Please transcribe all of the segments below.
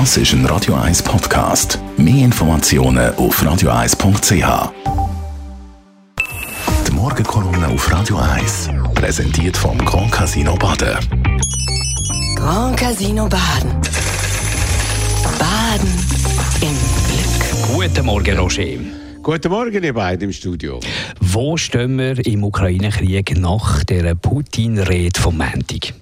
Das ist ein Radio 1 Podcast. Mehr Informationen auf radio1.ch. Die Morgenkolumne auf Radio 1 präsentiert vom Grand Casino Baden. Grand Casino Baden. Baden im Glück. Guten Morgen, Roger. Guten Morgen, ihr beiden im Studio. Wo stehen wir im Ukraine-Krieg nach der Putin-Rede vom Montag?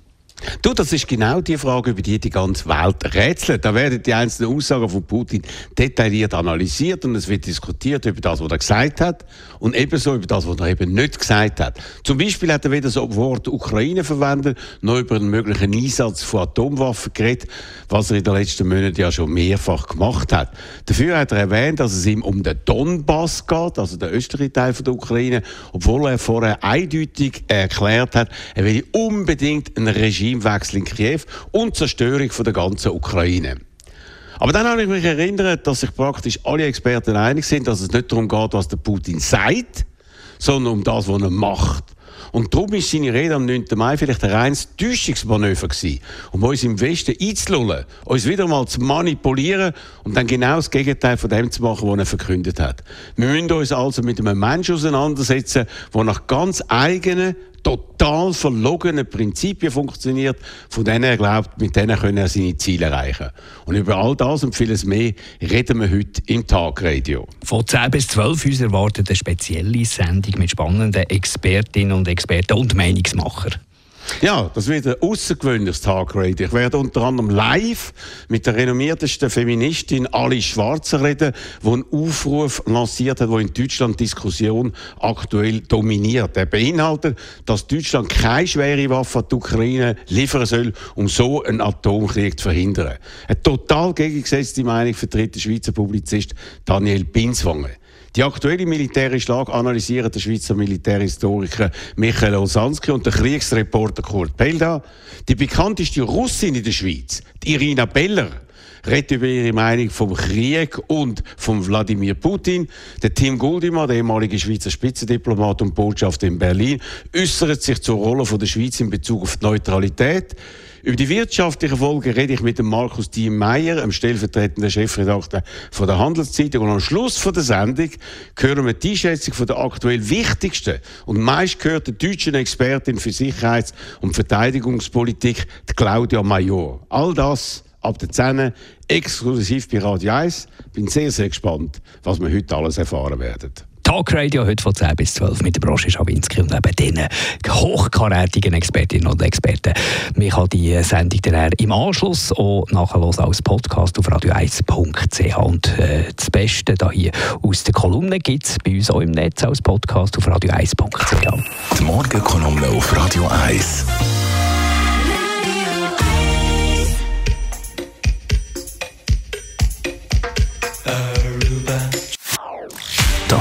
Du, das ist genau die Frage, über die die ganze Welt rätselt. Da werden die einzelnen Aussagen von Putin detailliert analysiert und es wird diskutiert über das, was er gesagt hat und ebenso über das, was er eben nicht gesagt hat. Zum Beispiel hat er weder das Wort Ukraine verwendet, noch über einen möglichen Einsatz von Atomwaffen geredet, was er in den letzten Monaten ja schon mehrfach gemacht hat. Dafür hat er erwähnt, dass es ihm um den Donbass geht, also den östlichen Teil der Ukraine, obwohl er vorher eindeutig erklärt hat, er will unbedingt ein Regime Regimewechsel in Kiew und Zerstörung der ganzen Ukraine. Aber dann habe ich mich erinnert, dass sich praktisch alle Experten einig sind, dass es nicht darum geht, was der Putin sagt, sondern um das, was er macht. Und darum war seine Rede am 9. Mai vielleicht ein reines Täuschungsmanöver gewesen, um uns im Westen einzulullen, uns wieder mal zu manipulieren und dann genau das Gegenteil von dem zu machen, was er verkündet hat. Wir müssen uns also mit einem Menschen auseinandersetzen, der nach ganz eigenen, total verlogenen Prinzipien funktioniert, von denen er glaubt, mit denen können er seine Ziele erreichen. Und über all das und vieles mehr reden wir heute im Tagradio. Von 10 bis 12 uns erwartet eine spezielle Sendung mit spannenden Expertinnen und Experten und Meinungsmachern. Ja, das wird ein außergewöhnliches Tagradio. Ich werde unter anderem live mit der renommiertesten Feministin Alice Schwarzer reden, die einen Aufruf lanciert hat, der in Deutschland Diskussion aktuell dominiert. Er beinhaltet, dass Deutschland keine schwere Waffe an die Ukraine liefern soll, um so einen Atomkrieg zu verhindern. Eine total gegengesetzte Meinung vertritt der Schweizer Publizist Daniel Binswanger. Die aktuelle militärische Lage analysieren der Schweizer Militärhistoriker Michael Osanski und der Kriegsreporter Kurt Pelda. Die bekannteste Russin in der Schweiz, die Irina Beller, redet über ihre Meinung vom Krieg und von Wladimir Putin. Der Tim Guldimann, der ehemalige Schweizer Spitzendiplomat und Botschafter in Berlin, äußert sich zur Rolle der Schweiz in Bezug auf die Neutralität. Über die wirtschaftlichen Folgen rede ich mit dem Markus Diem Meyer, dem stellvertretenden Chefredakteur von der Handelszeitung. Und am Schluss von der Sendung hören wir die Einschätzung von der aktuell wichtigsten und meistgehörten deutschen Expertin für Sicherheits- und Verteidigungspolitik, Claudia Major. All das ab der 10 exklusiv bei Radio 1. Bin sehr, sehr gespannt, was wir heute alles erfahren werden. Talkradio heute von 10 bis 12 mit der Brosche Schawinski und eben den hochkarätigen Expertinnen und Experten. Man kann die Sendung dann im Anschluss auch nachhören als Podcast auf radio1.ch. Und äh, das Beste da hier aus der Kolumne gibt es bei uns auch im Netz als Podcast auf radio1.ch. Die Morgenkolumne auf Radio 1.